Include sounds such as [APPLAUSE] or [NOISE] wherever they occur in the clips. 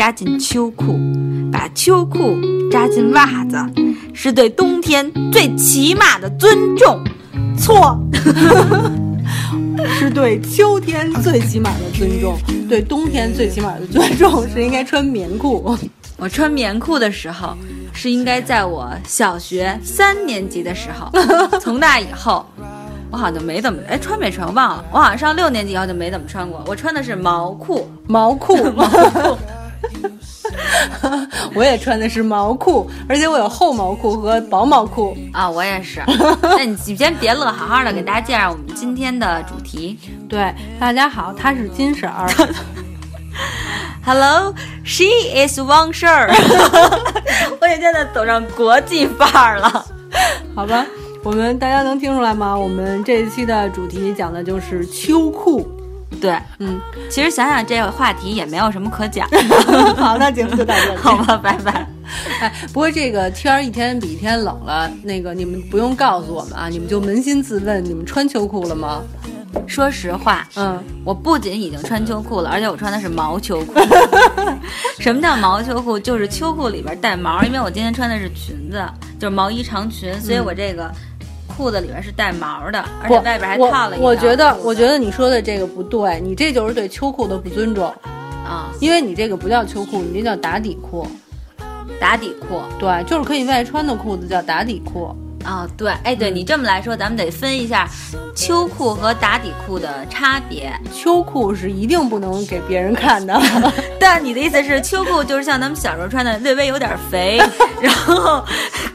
扎进秋裤，把秋裤扎进袜子，是对冬天最起码的尊重。错，[LAUGHS] 是对秋天最起码的尊重，对冬天最起码的尊重是应该穿棉裤。我穿棉裤的时候，是应该在我小学三年级的时候。[LAUGHS] 从那以后，我好像就没怎么哎穿没穿忘了。我好像上六年级以后就没怎么穿过。我穿的是毛裤，毛裤，[LAUGHS] 毛裤。[LAUGHS] 我也穿的是毛裤，而且我有厚毛裤和薄毛裤啊，我也是。[LAUGHS] 那你先别乐，好好的给大家介绍我们今天的主题。对，大家好，她是金婶儿。[LAUGHS] Hello，she is 汪婶儿。我也现在走上国际范儿了，好吧？我们大家能听出来吗？我们这一期的主题讲的就是秋裤。对，嗯，其实想想这个话题也没有什么可讲。[LAUGHS] 好，那节目就到这里，[LAUGHS] 好吧，拜拜。[LAUGHS] 哎，不过这个天儿一天比一天冷了，那个你们不用告诉我们啊，你们就扪心自问，你们穿秋裤了吗？说实话，嗯，我不仅已经穿秋裤了，而且我穿的是毛秋裤。什么叫毛秋裤？就是秋裤里边带毛，因为我今天穿的是裙子，就是毛衣长裙，所以我这个。裤子里边是带毛的，而且外边还套了一我觉得，我觉得你说的这个不对，你这就是对秋裤的不尊重啊！因为你这个不叫秋裤，你这叫打底裤。打底裤，对，就是可以外穿的裤子叫打底裤。啊，对，哎，对你这么来说，咱们得分一下秋裤和打底裤的差别。秋裤是一定不能给别人看的。[LAUGHS] [LAUGHS] 但你的意思是，秋裤就是像咱们小时候穿的，略微有点肥，[LAUGHS] 然后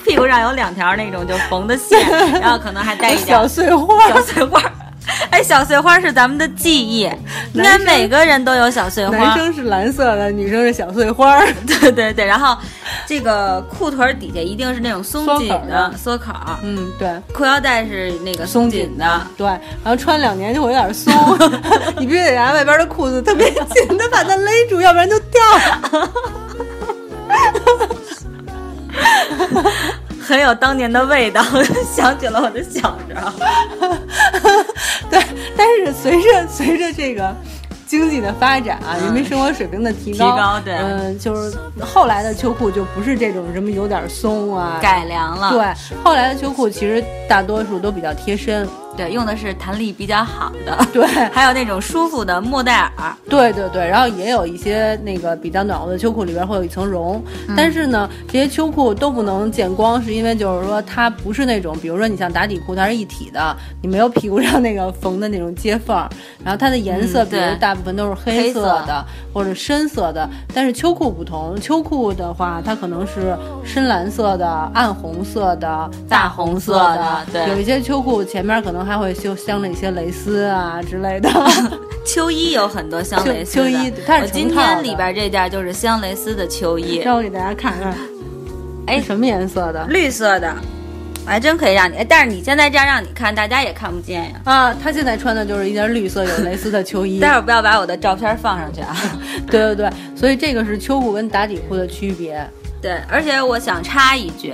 屁股上有两条那种就缝的线，然后可能还带一点小碎花，小碎花。[LAUGHS] 哎，小碎花是咱们的记忆，应该每个人都有小碎花。男生是蓝色的，女生是小碎花。[LAUGHS] 对对对，然后这个裤腿底下一定是那种松紧的缩口。嗯，对。裤腰带是那个松紧的，对。然后穿两年就会有点松，[LAUGHS] 你必须得拿外边的裤子特别紧的把它勒住，要不然就掉。很有当年的味道，[LAUGHS] 想起了我的小时候。[LAUGHS] 对，但是随着随着这个经济的发展啊，人民生活水平的提高，对，嗯，就是后来的秋裤就不是这种什么有点松啊，改良了。对，后来的秋裤其实大多数都比较贴身。对，用的是弹力比较好的，对，[LAUGHS] 还有那种舒服的莫代尔，对对对，然后也有一些那个比较暖和的秋裤，里边会有一层绒，但是呢，这些秋裤都不能见光，是因为就是说它不是那种，比如说你像打底裤，它是一体的，你没有屁股上那个缝的那种接缝，然后它的颜色，比如大部分都是黑色的。或者深色的，但是秋裤不同，秋裤的话，它可能是深蓝色的、暗红色的、大红色的，对，有一些秋裤前面可能。还会绣镶了一些蕾丝啊之类的，[LAUGHS] 秋衣有很多镶蕾丝的。[LAUGHS] 秋衣，它是今天里边这件就是镶蕾丝的秋衣，让我给大家看看。哎，什么颜色的？绿色的，我还真可以让你。但是你现在这样让你看，大家也看不见呀。啊，他现在穿的就是一件绿色有蕾丝的秋衣。[LAUGHS] 待会儿不要把我的照片放上去啊。对对对，所以这个是秋裤跟打底裤的区别。对，而且我想插一句，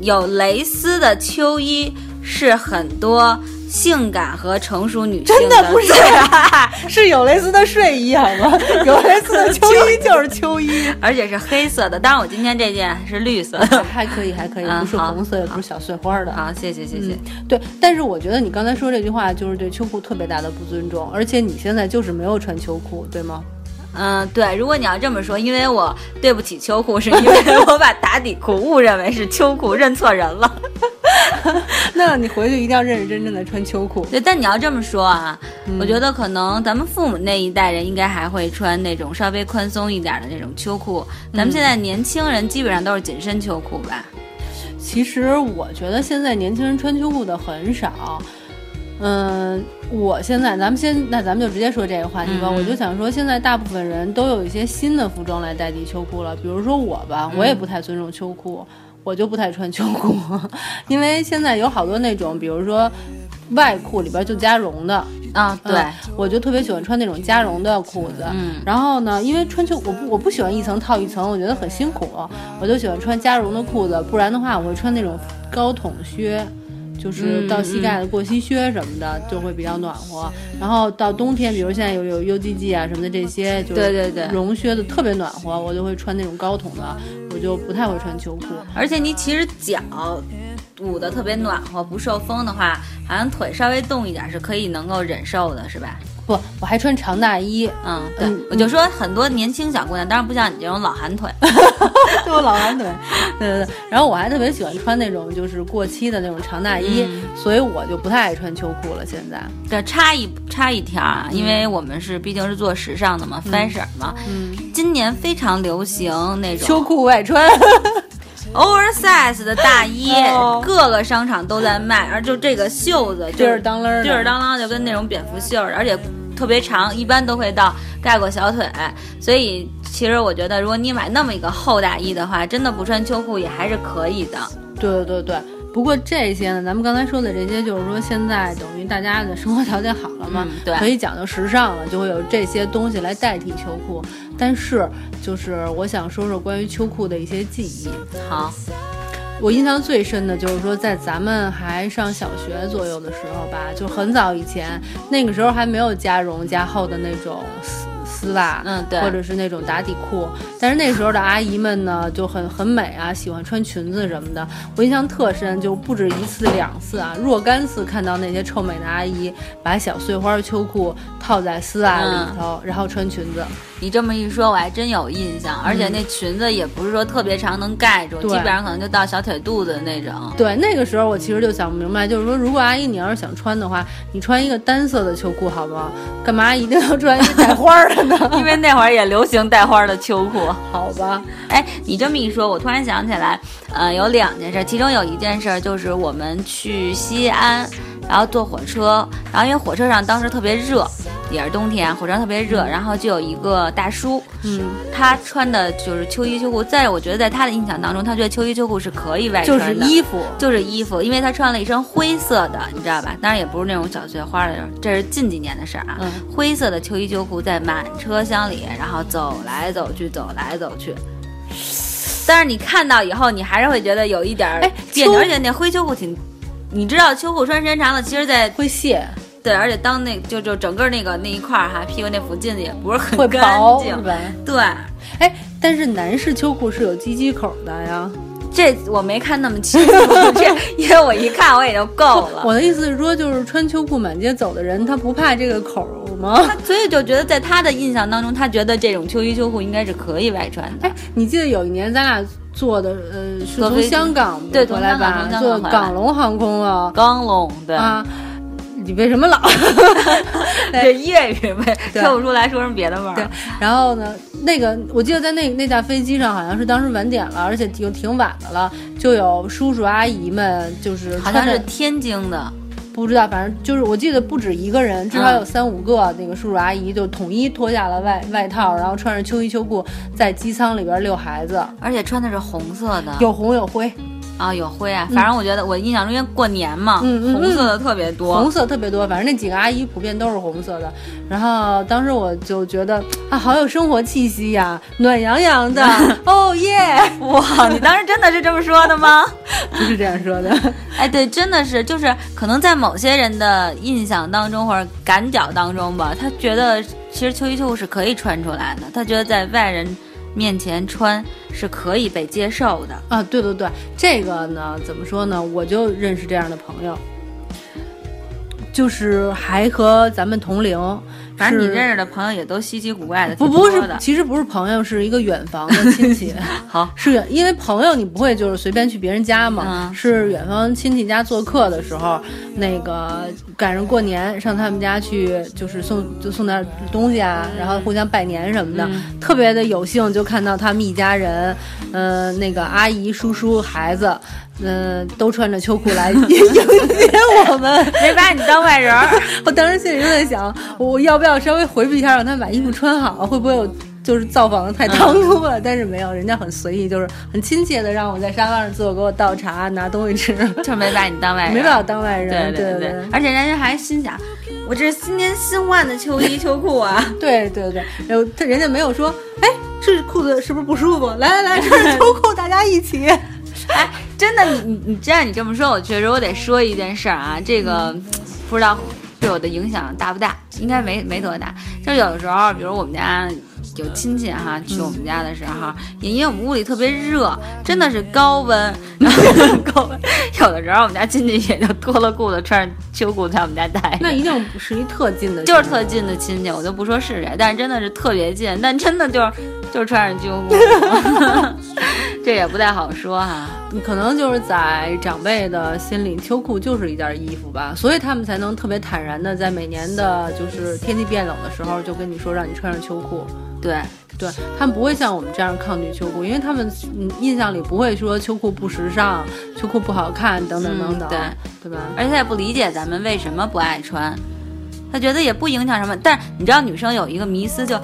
有蕾丝的秋衣是很多。性感和成熟女性真的不是，[LAUGHS] 是有蕾丝的睡衣好吗？[LAUGHS] 有蕾丝的秋衣就是秋衣，而且是黑色的。当然，我今天这件是绿色的，[LAUGHS] 还可以，还可以，不是红色，也不是小碎花的。好，谢谢，谢谢。对，但是我觉得你刚才说这句话就是对秋裤特别大的不尊重，而且你现在就是没有穿秋裤，对吗？嗯，对。如果你要这么说，因为我对不起秋裤，是因为我把打底裤误认为是秋裤，认错人了。那你回去一定要认认真真的穿秋裤。对，但你要这么说啊，我觉得可能咱们父母那一代人应该还会穿那种稍微宽松一点的那种秋裤。咱们现在年轻人基本上都是紧身秋裤吧？其实我觉得现在年轻人穿秋裤的很少。嗯，我现在咱们先，那咱们就直接说这个话题吧。我就想说，现在大部分人都有一些新的服装来代替秋裤了。比如说我吧，我也不太尊重秋裤。我就不太穿秋裤，因为现在有好多那种，比如说外裤里边就加绒的啊。对，我就特别喜欢穿那种加绒的裤子。嗯，然后呢，因为穿秋我不我不喜欢一层套一层，我觉得很辛苦，我就喜欢穿加绒的裤子。不然的话，我会穿那种高筒靴。就是到膝盖的过膝靴什么的就会比较暖和。然后到冬天，比如现在有有 UGG 啊什么的这些，就是对对对绒靴子特别暖和，我就会穿那种高筒的，我就不太会穿秋裤。而且你其实脚捂得特别暖和，不受风的话，好像腿稍微动一点是可以能够忍受的，是吧？不，我还穿长大衣。嗯，对，嗯我就说很多年轻小姑娘，当然不像你这种老寒腿。[LAUGHS] 对我老寒腿，[LAUGHS] 对对对。然后我还特别喜欢穿那种就是过期的那种长大衣，嗯所以我就不太爱穿秋裤了。现在，这插一插一条啊，因为我们是毕竟是做时尚的嘛、f a s h i o n 嘛，嗯，今年非常流行那种秋裤外穿，[LAUGHS] oversize 的大衣，哦各个商场都在卖，而就这个袖子就是当啷就是，当啷，就跟那种蝙蝠袖儿，而且特别长，一般都会到盖过小腿。所以其实我觉得，如果你买那么一个厚大衣的话，真的不穿秋裤也还是可以的。对对对对。不过这些呢，咱们刚才说的这些，就是说现在等于大家的生活条件好了嘛，嗯对可以讲究时尚了，就会有这些东西来代替秋裤。但是，就是我想说说关于秋裤的一些记忆。好，我印象最深的就是说，在咱们还上小学左右的时候吧，就很早以前，那个时候还没有加绒加厚的那种丝丝袜，嗯对或者是那种打底裤。但是那时候的阿姨们呢，就很很美啊，喜欢穿裙子什么的。我印象特深，就不止一次两次啊，若干次看到那些臭美的阿姨把小碎花秋裤套在丝袜里头，然后穿裙子。你这么一说，我还真有印象，而且那裙子也不是说特别长能盖住，基本上可能就到小腿肚子那种。对，那个时候我其实就想不明白，就是说，如果阿姨你要是想穿的话，你穿一个单色的秋裤好吗？干嘛一定要穿一个带花儿的呢？[LAUGHS] 因为那会儿也流行带花的秋裤。好吧，哎，你这么一说，我突然想起来，呃，有两件事，其中有一件事就是我们去西安，然后坐火车，然后因为火车上当时特别热，也是冬天，火车上特别热，然后就有一个大叔，嗯，他穿的就是秋衣秋裤，在我觉得在他的印象当中，他觉得秋衣秋裤是可以外穿的，就是衣服，就是衣服，因为他穿了一身灰色的，你知道吧？当然也不是那种小碎花的，这是近几年的事儿啊。嗯灰色的秋衣秋裤在满车厢里，然后走来走去，走来走去。但是你看到以后，你还是会觉得有一点儿哎而且那灰秋裤挺，你知道秋裤穿时间长了，其实在会卸，对，而且当那就就整个那个那一块儿哈，屁股那附近也不是很干净？对，哎，但是男士秋裤是有鸡鸡口的呀。这我没看那么清楚，这 [LAUGHS] 因为我一看我也就够了。我的意思是说，就是穿秋裤满街走的人，他不怕这个口儿吗？所以就觉得在他的印象当中，他觉得这种秋衣秋裤应该是可以外穿的。哎，你记得有一年咱俩坐的，呃，是从香港对回来吧坐港龙航空啊。港龙对，啊，你为什么老？[LAUGHS] 这粤语呗，对。说不出来说什么别的味儿对。，然后呢，那个我记得在那那架飞机上，好像是当时晚点了，而且挺挺晚的了，就有叔叔阿姨们，就是好像是天津的，不知道，反正就是我记得不止一个人，至少有三五个那个叔叔阿姨就统一脱下了外外套，然后穿着秋衣秋裤在机舱里边遛孩子，而且穿的是红色的，有红有灰，啊有灰啊。反正我觉得我印象中，因为过年嘛，红色的特别多。红色特别多，反正那几个阿姨普遍都是红色的。然后当时我就觉得啊，好有生活气息呀，暖洋洋的，[LAUGHS] 哦耶！[LAUGHS] 哇，你当时真的是这么说的吗？[LAUGHS] 不是这样说的，哎，对，真的是，就是可能在某些人的印象当中或者感脚当中吧，他觉得其实秋衣秋裤是可以穿出来的，他觉得在外人面前穿是可以被接受的。啊，对对对，这个呢，怎么说呢？我就认识这样的朋友，就是还和咱们同龄，反正你认识的朋友也都稀奇古怪的，不不是的，其实不是朋友，是一个远房的亲戚。[LAUGHS] 好，是远，因为朋友你不会就是随便去别人家嘛，嗯是远方亲戚家做客的时候，那个赶上过年上他们家去，就是送就送点东西啊，然后互相拜年什么的，嗯特别的有幸就看到他们一家人，呃，那个阿姨、叔叔、孩子，嗯、都穿着秋裤来迎迎接我们。[LAUGHS] 没把你当外人儿。[LAUGHS] 我当时心里就在想，我要不要稍微回避一下，让他们把衣服穿好？会不会有就是造访的太唐突了？但是没有，人家很随意，就是很亲切的让我在沙发上坐，给我倒茶、拿东西吃，[LAUGHS] 就没把你当外人，没把我当外人。对对对，而且人家还心想，我这是新年新换的秋衣秋裤啊，对对对，然后他人家没有说，哎，这裤子是不是不舒服？来来来，穿着秋裤，大家一起。哎，真的，你你你，既然你这么说，我确实我得说一件事儿啊，这个不知道对我的影响大不大？应该没没多大。就有的时候，比如我们家。有亲戚哈去我们家的时候，也因为我们屋里特别热，真的是高温，高温。有的时候我们家亲戚也就脱了裤子，穿着秋裤在我们家待。那一定不是一特近的，就是特近的亲戚，我就不说是谁，但是真的是特别近，但真的就是就是穿着秋裤，[LAUGHS] 这也不太好说哈。你可能就是在长辈的心里，秋裤就是一件衣服吧，所以他们才能特别坦然的在每年的就是天气变冷的时候，就跟你说让你穿上秋裤。对，对他们不会像我们这样抗拒秋裤，因为他们印象里不会说秋裤不时尚、秋裤不好看等等等等，对对吧？而且他也不理解咱们为什么不爱穿，他觉得也不影响什么。但是你知道，女生有一个迷思，就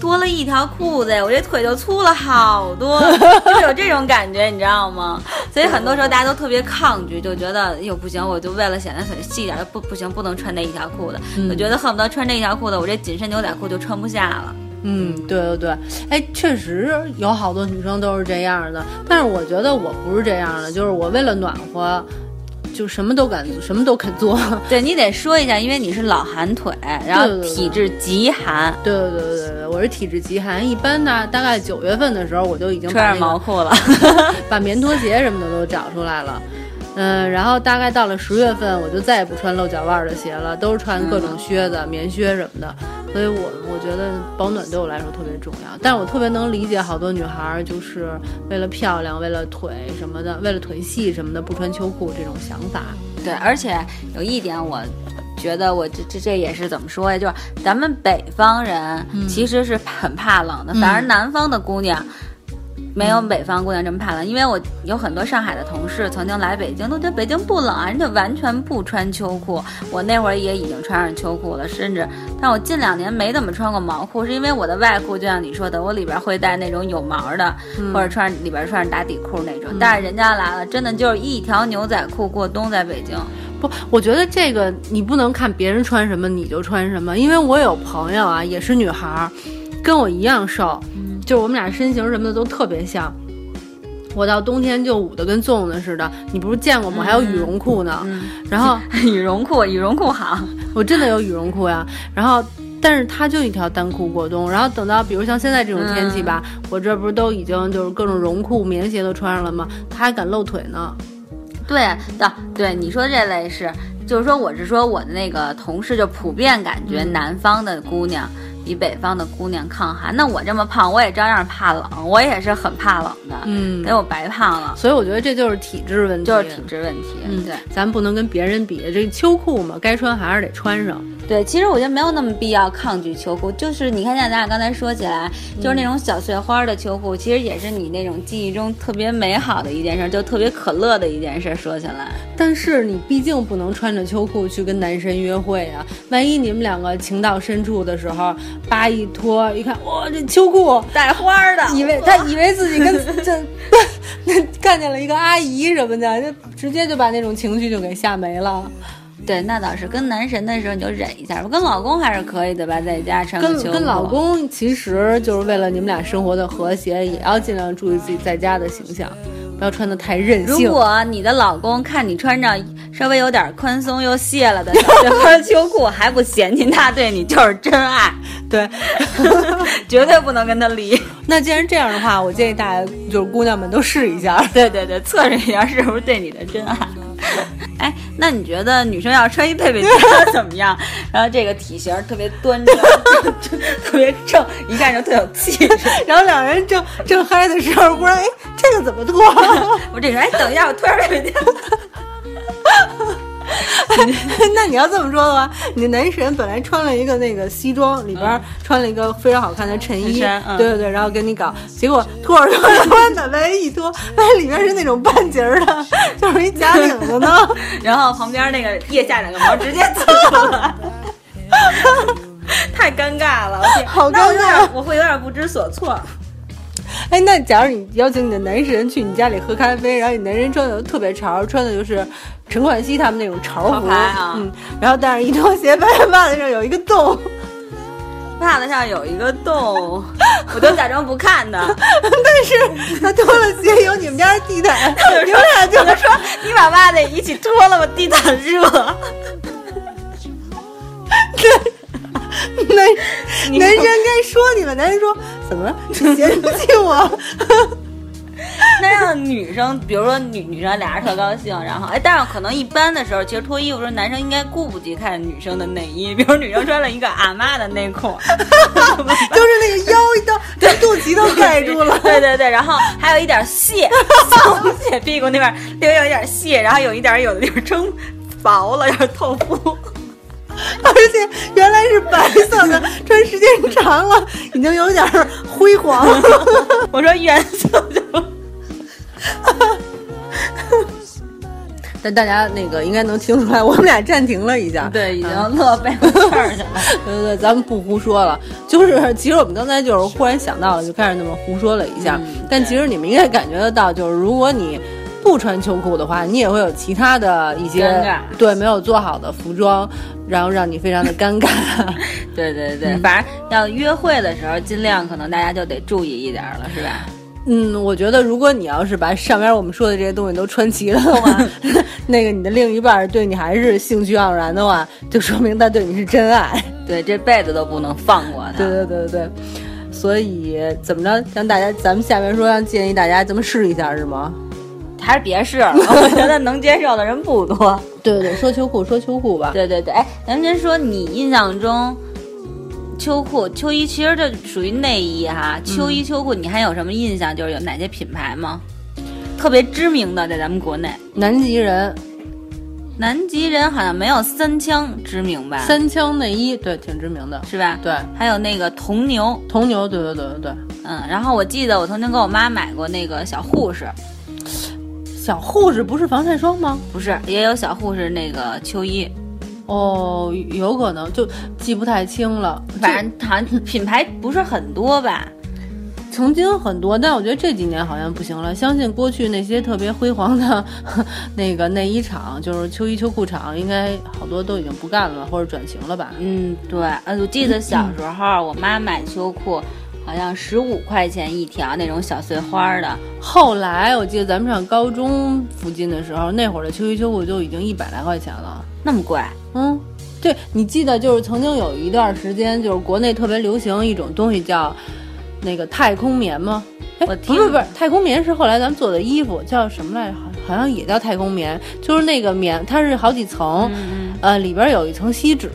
多了一条裤子，[LAUGHS] 我这腿就粗了好多，[LAUGHS] 就有这种感觉，你知道吗？所以很多时候大家都特别抗拒，就觉得哟不行，我就为了显得腿细一点，不不行，不能穿那一条裤子。我觉得恨不得穿这一条裤子，我这紧身牛仔裤就穿不下了。嗯，对对对，哎，确实有好多女生都是这样的，但是我觉得我不是这样的，就是我为了暖和，就什么都敢，什么都肯做。[LAUGHS] 对你得说一下，因为你是老寒腿，然后体质极寒。对对对对对，我是体质极寒，一般呢，大概九月份的时候我就已经穿上毛裤了，[LAUGHS] 把棉拖鞋什么的都找出来了。嗯，然后大概到了十月份，我就再也不穿露脚腕的鞋了，都是穿各种靴子、棉靴什么的。所以我我觉得保暖对我来说特别重要，但是我特别能理解好多女孩就是为了漂亮、为了腿什么的、为了腿细什么的不穿秋裤这种想法。对，而且有一点，我觉得我这这这也是怎么说呀？就是咱们北方人其实是很怕冷的，反而南方的姑娘。没有北方姑娘这么怕冷，因为我有很多上海的同事曾经来北京，都觉得北京不冷啊，人家完全不穿秋裤。我那会儿也已经穿上秋裤了，甚至，但我近两年没怎么穿过毛裤，是因为我的外裤就像你说的，我里边会带那种有毛的，或者穿里边穿着打底裤那种。但是人家来了，真的就是一条牛仔裤过冬在北京。不，我觉得这个你不能看别人穿什么你就穿什么，因为我有朋友啊，也是女孩，跟我一样瘦。就是我们俩身形什么的都特别像，我到冬天就捂得跟粽子似的。你不是见过吗？还有羽绒裤呢。然后 [LAUGHS] 羽绒裤，羽绒裤好，我真的有羽绒裤呀。然后，但是它就一条单裤过冬。然后等到比如像现在这种天气吧，我这不是都已经就是各种绒裤、棉鞋都穿上了吗？他还敢露腿呢。对的，对你说这类是，就是说我是说我的那个同事就普遍感觉南方的姑娘。比北方的姑娘抗寒，那我这么胖，我也照样怕冷，我也是很怕冷的，嗯，给我白胖了，所以我觉得这就是体质问题，就是体质问题，嗯，对，咱不能跟别人比，这秋裤嘛，该穿还是得穿上。对，其实我觉得没有那么必要抗拒秋裤，就是你看，像咱俩刚才说起来，就是那种小碎花的秋裤，其实也是你那种记忆中特别美好的一件事，就特别可乐的一件事。说起来，但是你毕竟不能穿着秋裤去跟男神约会啊，万一你们两个情到深处的时候，叭一脱，一看，哇，这秋裤带花的，以为他以为自己跟 [LAUGHS] 这 [LAUGHS] 看见了一个阿姨什么的，就直接就把那种情绪就给吓没了。对，那倒是跟男神的时候你就忍一下，跟老公还是可以的吧，在家穿跟跟老公其实就是为了你们俩生活的和谐，也要尽量注意自己在家的形象，不要穿的太任性。如果你的老公看你穿着稍微有点宽松又卸了的小花 [LAUGHS] 秋裤还不嫌弃，他对你就是真爱。对，[LAUGHS] 绝对不能跟他离。[LAUGHS] 那既然这样的话，我建议大家就是姑娘们都试一下，对对对，测试一下是不是对你的真爱。[LAUGHS] 哎，那你觉得女生要穿一配配裙怎么样？[LAUGHS] 然后这个体型特别端正，[LAUGHS] 特别正，一看就特有气质。然后两人正正嗨的时候，忽然哎，这个怎么脱？我这人哎，等一下，我脱上贝贝裙。[LAUGHS] 那你要这么说的话，你男神本来穿了一个那个西装，里边穿了一个非常好看的衬衣，对对对，然后跟你搞，结果脱着脱着，把外衣一脱，发现里面是那种半截的，[LAUGHS] 就是一假领子呢，[LAUGHS] 然后旁边那个腋下两个毛直接出来，太尴尬了，好尴尬，我会有点不知所措。哎，那假如你邀请你的男神去你家里喝咖啡，然后你男神穿的特别潮，穿的就是陈冠希他们那种潮服，嗯，然后但是一脱鞋，发现袜子上有一个洞，袜子上有一个洞，我都假装不看的。[LAUGHS] 但是他脱了鞋有你们家的地毯，你们俩就说你把袜子一起脱了吧，地毯热。[LAUGHS] [LAUGHS] 男男生该说你了，男生说怎么你嫌弃我？[LAUGHS] 那让女生，比如说女女生俩人特高兴，然后哎，但是可能一般的时候，其实脱衣服的时候，男生应该顾不及看女生的内衣，比如女生穿了一个阿妈的内裤，[LAUGHS] 就是那个腰一到，这肚脐都盖住了。对对对，然后还有一点屑，从血屁股那边略有一点屑，然后有一点有的地方撑薄了，有点透肤。[LAUGHS] 而且原来是白色的，穿时间长了已经有点灰黄。[LAUGHS] 我说原色就。[LAUGHS] 但大家那个应该能听出来，我们俩暂停了一下，对，已经乐背过气儿去了。对对对，咱们不胡说了。就是其实我们刚才就是忽然想到了，就开始那么胡说了一下。但其实你们应该感觉得到，就是如果你不穿秋裤的话，你也会有其他的一些对没有做好的服装，然后让你非常的尴尬。[LAUGHS] 对对对，反正要约会的时候，尽量可能大家就得注意一点了，是吧？嗯，我觉得如果你要是把上面我们说的这些东西都穿齐了的话，[LAUGHS] 那个你的另一半对你还是兴趣盎然的话，就说明他对你是真爱，对这辈子都不能放过他。对对对对对，所以怎么着，让大家咱们下面说，让建议大家这么试一下是吗？还是别试了，我觉得能接受的人不多。对 [LAUGHS] 对对，说秋裤说秋裤吧。对对对，哎，咱先说你印象中。秋裤、秋衣其实这属于内衣哈。秋衣、秋裤，你还有什么印象？就是有哪些品牌吗？特别知名的，在咱们国内，南极人。南极人好像没有三枪知名吧？三枪内衣，对，挺知名的，是吧？对。还有那个铜牛，铜牛，对对对对对。嗯，然后我记得我曾经给我妈买过那个小护士。小护士不是防晒霜吗？不是，也有小护士那个秋衣。哦，有可能就记不太清了，反正好像品牌不是很多吧。曾经很多，但我觉得这几年好像不行了。相信过去那些特别辉煌的 [LAUGHS] 那个内衣厂，就是秋衣秋裤厂，应该好多都已经不干了，或者转型了吧。嗯，对。呃，我记得小时候我妈买秋裤，好像十五块钱一条那种小碎花的。后来我记得咱们上高中附近的时候，那会儿的秋衣秋裤就已经一百来块钱了。那么贵？嗯，对，你记得就是曾经有一段时间，就是国内特别流行一种东西叫那个太空棉吗？哎，不是不是，太空棉是后来咱们做的衣服，叫什么来着？好好像也叫太空棉，就是那个棉，它是好几层，呃，里边有一层锡纸，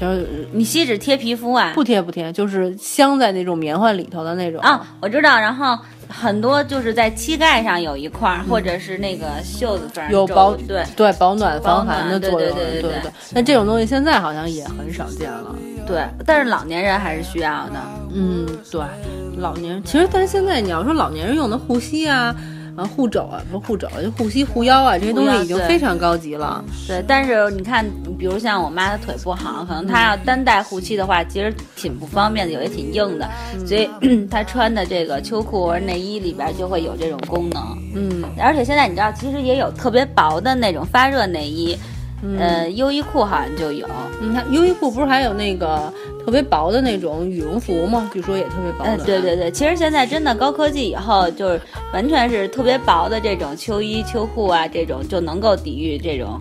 就是你锡纸贴皮肤啊？不贴不贴，就是镶在那种棉花里头的那种啊，我知道，然后。很多就是在膝盖上有一块，或者是那个袖子上有保对对保暖防寒的作用，对对对对。那这种东西现在好像也很少见了，对。但是老年人还是需要的，嗯，对。老年其实，但是现在你要说老年人用的护膝啊。护肘啊，不是护肘，就护膝、护腰啊，这些东西已经非常高级了。对，但是你看，比如像我妈，她腿不好，可能她要单带护膝的话，其实挺不方便的，有些挺硬的，所以 [CLEARS THROAT] 她穿的这个秋裤或者内衣里边就会有这种功能。嗯，而且现在你知道，其实也有特别薄的那种发热内衣。呃，优衣库好像就有。你看，优衣库不是还有那个特别薄的那种羽绒服吗？据说也特别薄。嗯，对对对，其实现在真的高科技以后，就是完全是特别薄的这种秋衣秋裤啊，这种就能够抵御这种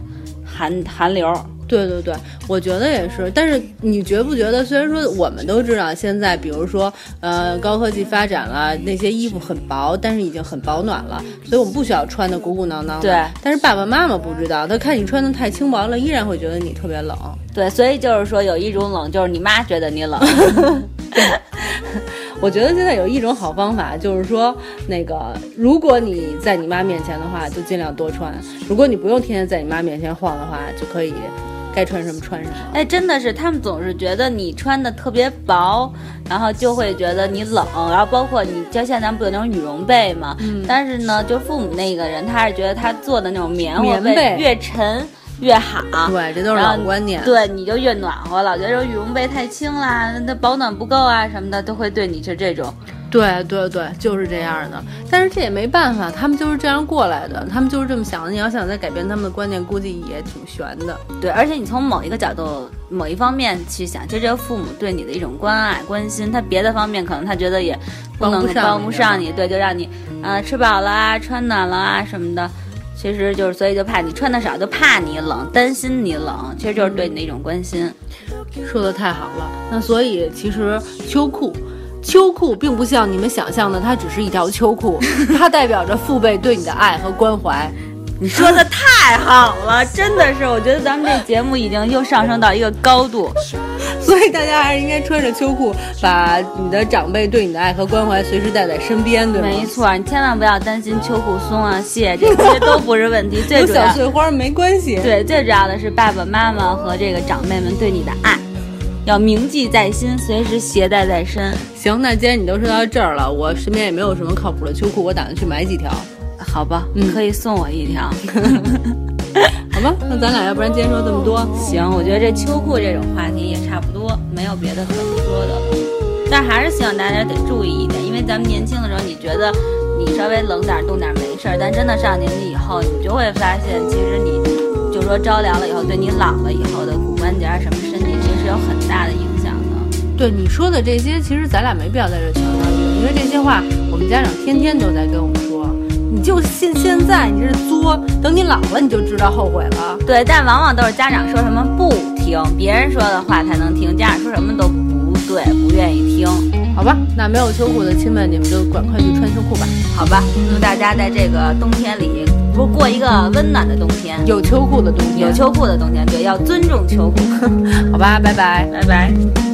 寒寒流。对对对，我觉得也是。但是你觉不觉得，虽然说我们都知道现在，比如说呃高科技发展了，那些衣服很薄，但是已经很保暖了，所以我们不需要穿的鼓鼓囊囊的。对。但是爸爸妈妈不知道，他看你穿的太轻薄了，依然会觉得你特别冷。对，所以就是说有一种冷，就是你妈觉得你冷。[LAUGHS] [LAUGHS] 我觉得现在有一种好方法，就是说那个如果你在你妈面前的话，就尽量多穿；如果你不用天天在你妈面前晃的话，就可以。该穿什么穿什么，哎，真的是，他们总是觉得你穿的特别薄，然后就会觉得你冷，然后包括你，就现在咱不有那种羽绒被嘛？嗯。但是呢，就父母那个人，他是觉得他做的那种棉花被越沉越好。对，这都是老观念。对，你就越暖和老。觉得羽绒被太轻啦，那保暖不够啊什么的，都会对你是这种对对对，就是这样的。但是这也没办法，他们就是这样过来的，他们就是这么想的。你要想再改变他们的观念，估计也挺悬的。对，而且你从某一个角度、某一方面去想，其实这个父母对你的一种关爱、关心，他别的方面可能他觉得也不能帮不上你，对，就让你啊吃饱了啊，穿暖了啊什么的。其实就是，所以就怕你穿的少，就怕你冷，担心你冷，其实就是对你的一种关心。说的太好了。那所以其实秋裤。秋裤并不像你们想象的，它只是一条秋裤，[LAUGHS] 它代表着父辈对你的爱和关怀。你说的太好了，真的是，我觉得咱们这节目已经又上升到一个高度，所以大家还是应该穿着秋裤，把你的长辈对你的爱和关怀随时带在身边，对吗？没错，你千万不要担心秋裤松啊、泄，这些都不是问题。最主要小碎花没关系。对，最主要的是爸爸妈妈和这个长辈们对你的爱。要铭记在心，随时携带在身。行，那既然你都说到这儿了，我身边也没有什么靠谱的秋裤，我打算去买几条。好吧，你可以送我一条。[LAUGHS] 好吧，那咱俩要不然今天说这么多。行，我觉得这秋裤这种话题也差不多，没有别的可说的了。但还是希望大家得注意一点，因为咱们年轻的时候，你觉得你稍微冷点、冻点没事儿，但真的上年纪以后，你就会发现，其实你就说着凉了以后，对你老了以后的骨关节什么身体。其实有很大的影响的。对你说的这些，其实咱俩没必要在这强调，因为这些话我们家长天天都在跟我们就现现在，你这是作，等你老了你就知道后悔了。对，但往往都是家长说什么不听，别人说的话才能听，家长说什么都不对，不愿意听。好吧，那没有秋裤的亲们，你们就赶快去穿秋裤吧。好吧，祝大家在这个冬天里。不过一个温暖的冬天，有秋裤的冬天，有秋裤的冬天，对，要尊重秋裤。[LAUGHS] 好吧，拜拜，拜拜。